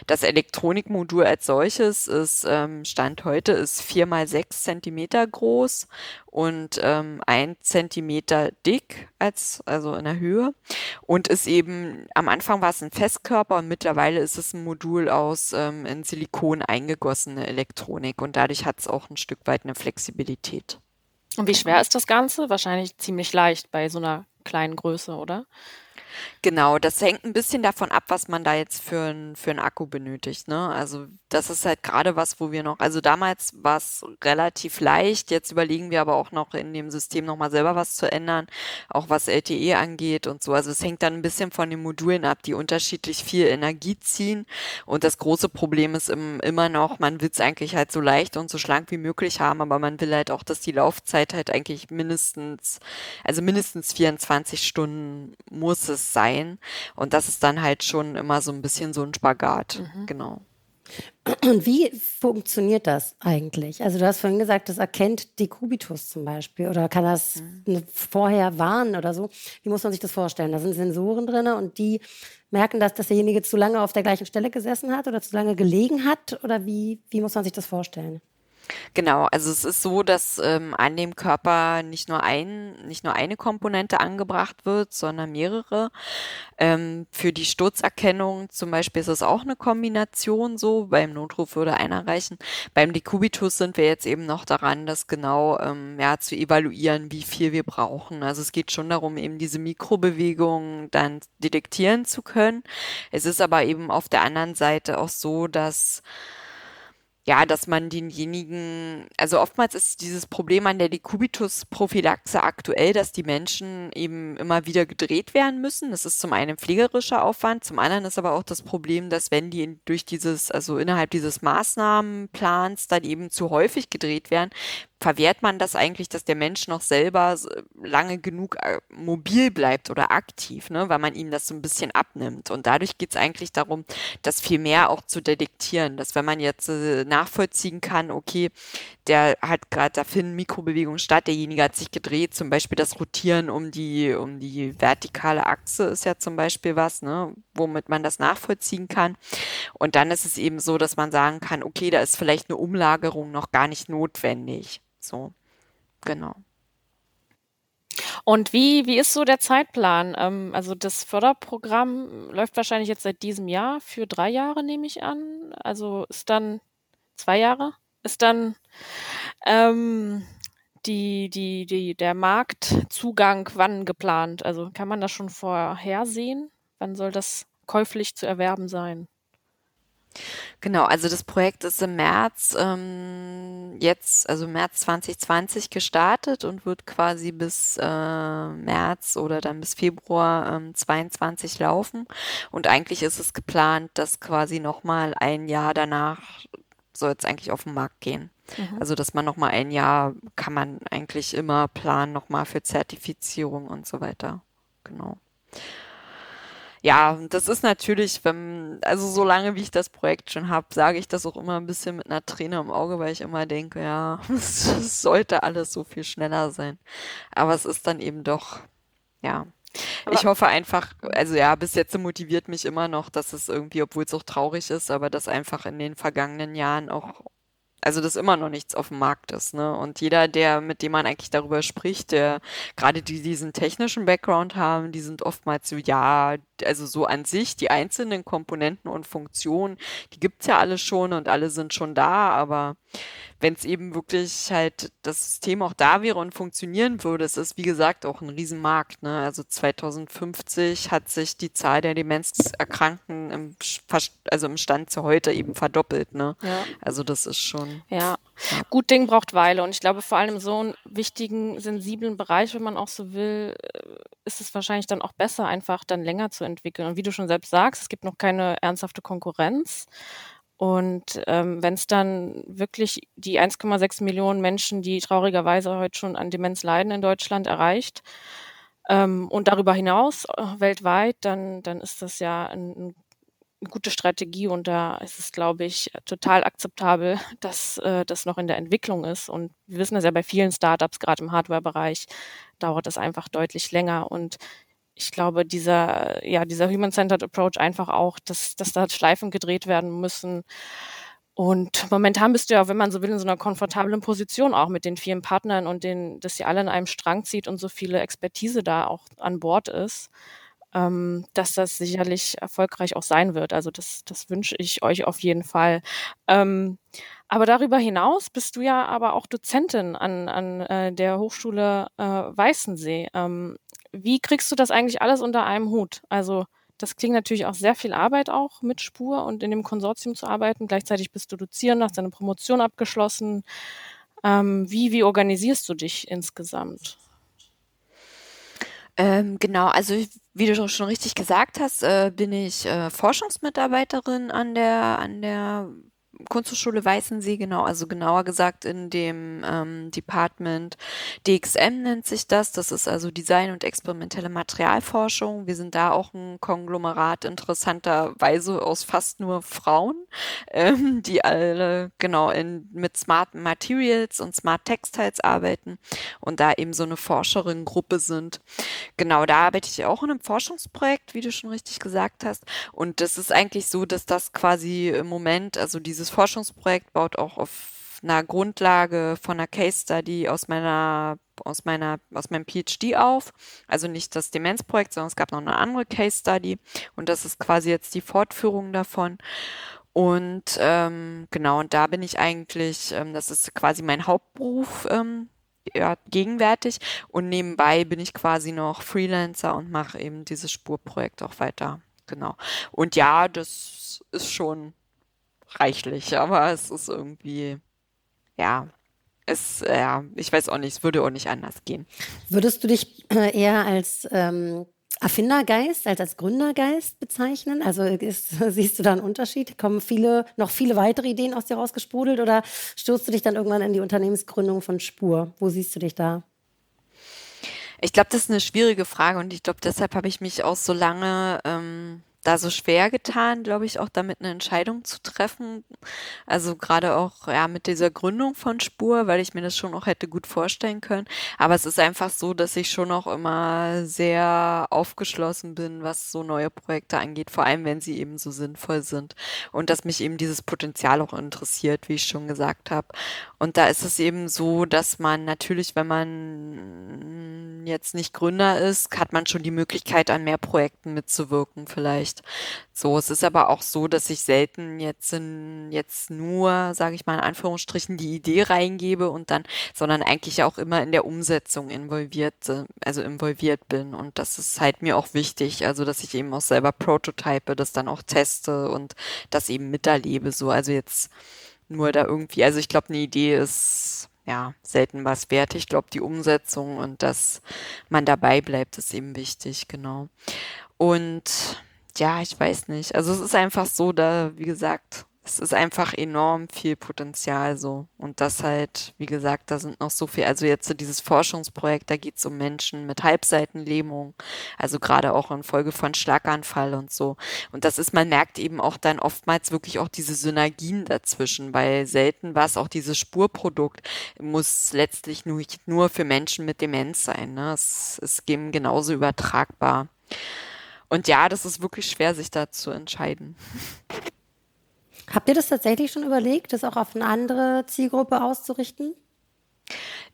[SPEAKER 1] Das Elektronikmodul als solches ist, ähm, Stand heute, ist vier mal sechs Zentimeter groß und ähm, ein Zentimeter dick als also in der Höhe und ist eben am Anfang war es ein Festkörper und mittlerweile ist es ein Modul aus ähm, in Silikon eingegossene Elektronik und dadurch hat es auch ein Stück weit eine Flexibilität.
[SPEAKER 2] Und wie schwer ist das Ganze? Wahrscheinlich ziemlich leicht bei so einer kleinen Größe, oder?
[SPEAKER 1] Genau, das hängt ein bisschen davon ab, was man da jetzt für ein für 'n Akku benötigt, ne? Also, das ist halt gerade was, wo wir noch also, damals war es relativ leicht, jetzt überlegen wir aber auch noch in dem System noch mal selber was zu ändern, auch was LTE angeht und so. Also, es hängt dann ein bisschen von den Modulen ab, die unterschiedlich viel Energie ziehen. Und das große Problem ist im immer noch, man will es eigentlich halt so leicht und so schlank wie möglich haben, aber man will halt auch, dass die Laufzeit halt eigentlich mindestens also, mindestens 24 Stunden muss es sein. Und das ist dann halt schon immer so ein bisschen so ein Spagat. Mhm. Genau.
[SPEAKER 3] Und wie funktioniert das eigentlich? Also du hast vorhin gesagt, das erkennt Dekubitus zum Beispiel oder kann das mhm. vorher warnen oder so. Wie muss man sich das vorstellen? Da sind Sensoren drin und die merken, dass, dass derjenige zu lange auf der gleichen Stelle gesessen hat oder zu lange gelegen hat? Oder wie, wie muss man sich das vorstellen?
[SPEAKER 1] Genau, also es ist so, dass ähm, an dem Körper nicht nur ein, nicht nur eine Komponente angebracht wird, sondern mehrere. Ähm, für die Sturzerkennung zum Beispiel ist es auch eine Kombination so. Beim Notruf würde einer reichen. Beim Decubitus sind wir jetzt eben noch daran, das genau ähm, ja, zu evaluieren, wie viel wir brauchen. Also es geht schon darum, eben diese Mikrobewegungen dann detektieren zu können. Es ist aber eben auf der anderen Seite auch so, dass ja, dass man denjenigen, also oftmals ist dieses Problem an der Dekubitus-Prophylaxe aktuell, dass die Menschen eben immer wieder gedreht werden müssen. Das ist zum einen pflegerischer Aufwand, zum anderen ist aber auch das Problem, dass wenn die durch dieses, also innerhalb dieses Maßnahmenplans dann eben zu häufig gedreht werden, verwehrt man das eigentlich, dass der Mensch noch selber lange genug äh, mobil bleibt oder aktiv, ne? weil man ihm das so ein bisschen abnimmt. Und dadurch geht es eigentlich darum, das viel mehr auch zu detektieren, dass wenn man jetzt äh, nachvollziehen kann, okay, der hat gerade, da finden Mikrobewegungen statt, derjenige hat sich gedreht, zum Beispiel das Rotieren um die, um die vertikale Achse ist ja zum Beispiel was, ne, womit man das nachvollziehen kann. Und dann ist es eben so, dass man sagen kann, okay, da ist vielleicht eine Umlagerung noch gar nicht notwendig. So, genau.
[SPEAKER 2] Und wie, wie ist so der Zeitplan? Ähm, also das Förderprogramm läuft wahrscheinlich jetzt seit diesem Jahr für drei Jahre, nehme ich an. Also ist dann zwei Jahre? Ist dann ähm, die, die, die, der Marktzugang wann geplant? Also kann man das schon vorhersehen? Wann soll das käuflich zu erwerben sein?
[SPEAKER 1] Genau, also das Projekt ist im März ähm, jetzt, also März 2020 gestartet und wird quasi bis äh, März oder dann bis Februar ähm, 22 laufen. Und eigentlich ist es geplant, dass quasi nochmal ein Jahr danach soll es eigentlich auf den Markt gehen. Mhm. Also dass man nochmal ein Jahr kann man eigentlich immer planen, nochmal für Zertifizierung und so weiter. genau. Ja, das ist natürlich, wenn, also so lange wie ich das Projekt schon habe, sage ich das auch immer ein bisschen mit einer Träne im Auge, weil ich immer denke, ja, es sollte alles so viel schneller sein. Aber es ist dann eben doch, ja. Aber ich hoffe einfach, also ja, bis jetzt motiviert mich immer noch, dass es irgendwie, obwohl es auch traurig ist, aber dass einfach in den vergangenen Jahren auch also dass immer noch nichts auf dem Markt ist. Ne? Und jeder, der, mit dem man eigentlich darüber spricht, der gerade die diesen technischen Background haben, die sind oftmals so, ja, also so an sich, die einzelnen Komponenten und Funktionen, die gibt's ja alle schon und alle sind schon da, aber wenn es eben wirklich halt das System auch da wäre und funktionieren würde, es ist wie gesagt auch ein Riesenmarkt. Ne? Also 2050 hat sich die Zahl der Demenzerkrankten im, also im Stand zu heute eben verdoppelt. Ne? Ja. Also das ist schon.
[SPEAKER 2] Ja. ja. gut Ding braucht Weile und ich glaube vor allem so einen wichtigen, sensiblen Bereich, wenn man auch so will, äh, ist es wahrscheinlich dann auch besser, einfach dann länger zu entwickeln. Und wie du schon selbst sagst, es gibt noch keine ernsthafte Konkurrenz. Und ähm, wenn es dann wirklich die 1,6 Millionen Menschen, die traurigerweise heute schon an Demenz leiden in Deutschland, erreicht ähm, und darüber hinaus äh, weltweit, dann, dann ist das ja ein, ein eine gute Strategie und da ist es, glaube ich, total akzeptabel, dass äh, das noch in der Entwicklung ist. Und wir wissen das ja bei vielen Startups, gerade im Hardware-Bereich, dauert das einfach deutlich länger. Und ich glaube, dieser, ja, dieser Human-Centered Approach einfach auch, dass, dass da Schleifen gedreht werden müssen. Und momentan bist du ja, wenn man so will, in so einer komfortablen Position auch mit den vielen Partnern und den, dass sie alle in einem Strang zieht und so viele Expertise da auch an Bord ist, ähm, dass das sicherlich erfolgreich auch sein wird. Also das, das wünsche ich euch auf jeden Fall. Ähm, aber darüber hinaus bist du ja aber auch Dozentin an, an äh, der Hochschule äh, Weißensee. Ähm, wie kriegst du das eigentlich alles unter einem Hut? Also das klingt natürlich auch sehr viel Arbeit auch mit Spur und in dem Konsortium zu arbeiten. Gleichzeitig bist du Dozierend, hast deine Promotion abgeschlossen. Ähm, wie, wie organisierst du dich insgesamt?
[SPEAKER 1] Ähm, genau, also wie du schon richtig gesagt hast, äh, bin ich äh, Forschungsmitarbeiterin an der, an der Kunsthochschule Weißensee, genau, also genauer gesagt in dem ähm, Department DXM nennt sich das. Das ist also Design und experimentelle Materialforschung. Wir sind da auch ein Konglomerat interessanterweise aus fast nur Frauen, ähm, die alle genau in, mit Smart Materials und Smart Textiles arbeiten und da eben so eine Forscherinnengruppe sind. Genau, da arbeite ich auch in einem Forschungsprojekt, wie du schon richtig gesagt hast. Und das ist eigentlich so, dass das quasi im Moment, also dieses Forschungsprojekt baut auch auf einer Grundlage von einer Case Study aus meiner aus meiner aus meinem PhD auf, also nicht das Demenzprojekt, sondern es gab noch eine andere Case Study und das ist quasi jetzt die Fortführung davon. Und ähm, genau, und da bin ich eigentlich, ähm, das ist quasi mein Hauptberuf ähm, ja, gegenwärtig und nebenbei bin ich quasi noch Freelancer und mache eben dieses Spurprojekt auch weiter. Genau. Und ja, das ist schon reichlich, aber es ist irgendwie, ja, es, ja, ich weiß auch nicht, es würde auch nicht anders gehen.
[SPEAKER 3] Würdest du dich äh, eher als ähm, Erfindergeist, als als Gründergeist bezeichnen? Also ist, siehst du da einen Unterschied? Kommen viele, noch viele weitere Ideen aus dir rausgesprudelt oder stürzt du dich dann irgendwann in die Unternehmensgründung von Spur? Wo siehst du dich da?
[SPEAKER 1] Ich glaube, das ist eine schwierige Frage und ich glaube, deshalb habe ich mich auch so lange ähm, da so schwer getan, glaube ich, auch damit eine Entscheidung zu treffen. Also gerade auch ja mit dieser Gründung von Spur, weil ich mir das schon auch hätte gut vorstellen können. Aber es ist einfach so, dass ich schon auch immer sehr aufgeschlossen bin, was so neue Projekte angeht, vor allem wenn sie eben so sinnvoll sind und dass mich eben dieses Potenzial auch interessiert, wie ich schon gesagt habe. Und da ist es eben so, dass man natürlich, wenn man jetzt nicht Gründer ist, hat man schon die Möglichkeit, an mehr Projekten mitzuwirken vielleicht. So, es ist aber auch so, dass ich selten jetzt in, jetzt nur, sage ich mal in Anführungsstrichen, die Idee reingebe und dann, sondern eigentlich auch immer in der Umsetzung involviert, also involviert bin. Und das ist halt mir auch wichtig, also dass ich eben auch selber prototype, das dann auch teste und das eben miterlebe. So, also jetzt nur da irgendwie, also ich glaube, eine Idee ist ja selten was wert. Ich glaube, die Umsetzung und dass man dabei bleibt, ist eben wichtig, genau. Und ja, ich weiß nicht. Also es ist einfach so, da, wie gesagt, es ist einfach enorm viel Potenzial so. Und das halt, wie gesagt, da sind noch so viel, also jetzt so dieses Forschungsprojekt, da geht es um Menschen mit Halbseitenlähmung, also gerade auch in Folge von Schlaganfall und so. Und das ist, man merkt eben auch dann oftmals wirklich auch diese Synergien dazwischen, weil selten war es auch dieses Spurprodukt, muss letztlich nur, nur für Menschen mit Demenz sein. Ne? Es ist eben genauso übertragbar. Und ja, das ist wirklich schwer, sich da zu entscheiden.
[SPEAKER 3] Habt ihr das tatsächlich schon überlegt, das auch auf eine andere Zielgruppe auszurichten?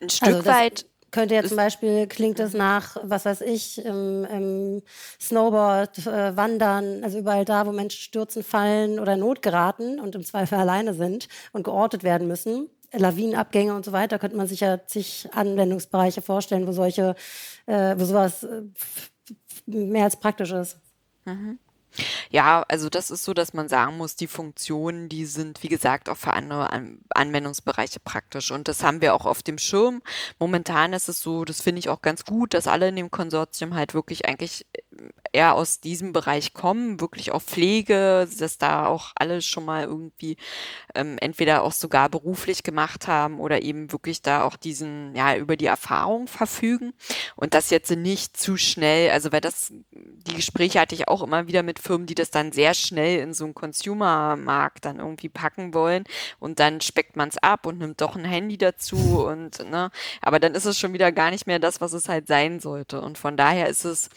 [SPEAKER 1] Ein Stück also weit.
[SPEAKER 3] Könnte ja zum Beispiel, klingt das nach, was weiß ich, im, im Snowboard, äh, Wandern, also überall da, wo Menschen stürzen, fallen oder Not geraten und im Zweifel alleine sind und geortet werden müssen. Lawinenabgänge und so weiter, könnte man sich ja zig Anwendungsbereiche vorstellen, wo solche, äh, wo sowas äh, mehr als praktisch ist.
[SPEAKER 1] Mhm. Ja, also das ist so, dass man sagen muss, die Funktionen, die sind, wie gesagt, auch für andere An Anwendungsbereiche praktisch. Und das haben wir auch auf dem Schirm. Momentan ist es so, das finde ich auch ganz gut, dass alle in dem Konsortium halt wirklich eigentlich eher aus diesem Bereich kommen, wirklich auch Pflege, dass da auch alle schon mal irgendwie ähm, entweder auch sogar beruflich gemacht haben oder eben wirklich da auch diesen, ja, über die Erfahrung verfügen und das jetzt nicht zu schnell, also weil das, die Gespräche hatte ich auch immer wieder mit Firmen, die das dann sehr schnell in so einen Consumer-Markt dann irgendwie packen wollen und dann speckt man es ab und nimmt doch ein Handy dazu und, ne, aber dann ist es schon wieder gar nicht mehr das, was es halt sein sollte und von daher ist es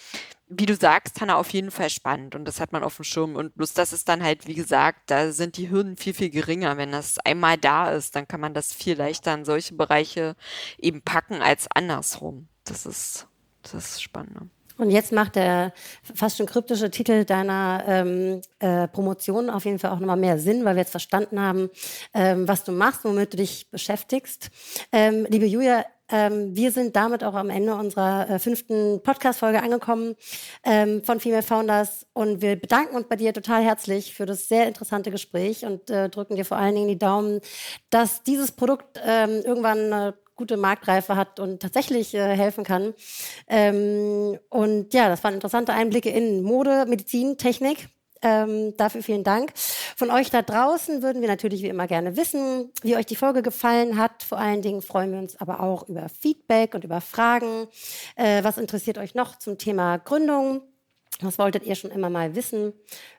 [SPEAKER 1] wie du sagst, Hanna, auf jeden Fall spannend und das hat man auf dem Schirm. Und bloß das ist dann halt, wie gesagt, da sind die Hürden viel, viel geringer. Wenn das einmal da ist, dann kann man das viel leichter in solche Bereiche eben packen als andersrum. Das ist, das ist spannend.
[SPEAKER 3] Und jetzt macht der fast schon kryptische Titel deiner ähm, äh, Promotion auf jeden Fall auch nochmal mehr Sinn, weil wir jetzt verstanden haben, ähm, was du machst, womit du dich beschäftigst. Ähm, liebe Julia, ähm, wir sind damit auch am Ende unserer äh, fünften Podcast-Folge angekommen ähm, von Female Founders und wir bedanken uns bei dir total herzlich für das sehr interessante Gespräch und äh, drücken dir vor allen Dingen die Daumen, dass dieses Produkt ähm, irgendwann eine gute Marktreife hat und tatsächlich äh, helfen kann. Ähm, und ja, das waren interessante Einblicke in Mode, Medizin, Technik. Ähm, dafür vielen Dank. Von euch da draußen würden wir natürlich wie immer gerne wissen, wie euch die Folge gefallen hat. Vor allen Dingen freuen wir uns aber auch über Feedback und über Fragen. Äh, was interessiert euch noch zum Thema Gründung? Was wolltet ihr schon immer mal wissen?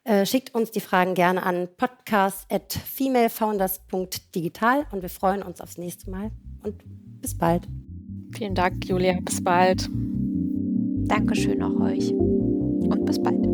[SPEAKER 3] Äh, schickt uns die Fragen gerne an podcast.femalefounders.digital und wir freuen uns aufs nächste Mal und bis bald.
[SPEAKER 2] Vielen Dank, Julia. Bis bald.
[SPEAKER 1] Dankeschön auch euch und bis bald.